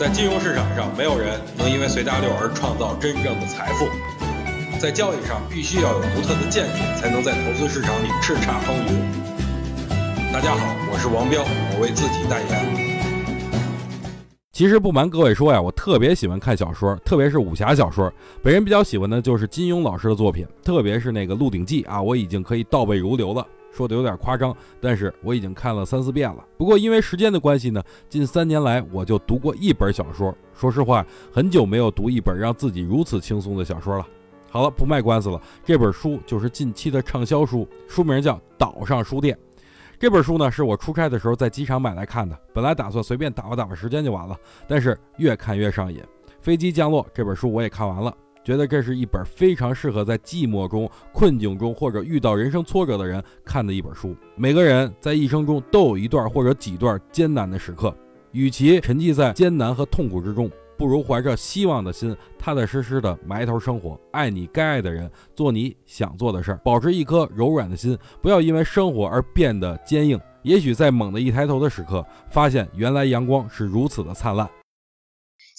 在金融市场上，没有人能因为随大流而创造真正的财富。在交易上，必须要有独特的见解，才能在投资市场里叱咤风云。大家好，我是王彪，我为自己代言。其实不瞒各位说呀，我特别喜欢看小说，特别是武侠小说。本人比较喜欢的就是金庸老师的作品，特别是那个《鹿鼎记》啊，我已经可以倒背如流了。说的有点夸张，但是我已经看了三四遍了。不过因为时间的关系呢，近三年来我就读过一本小说。说实话，很久没有读一本让自己如此轻松的小说了。好了，不卖关子了，这本书就是近期的畅销书，书名叫《岛上书店》。这本书呢，是我出差的时候在机场买来看的。本来打算随便打发打发时间就完了，但是越看越上瘾。飞机降落，这本书我也看完了。觉得这是一本非常适合在寂寞中、困境中或者遇到人生挫折的人看的一本书。每个人在一生中都有一段或者几段艰难的时刻，与其沉寂在艰难和痛苦之中，不如怀着希望的心，踏踏实实的埋头生活，爱你该爱的人，做你想做的事儿，保持一颗柔软的心，不要因为生活而变得坚硬。也许在猛地一抬头的时刻，发现原来阳光是如此的灿烂。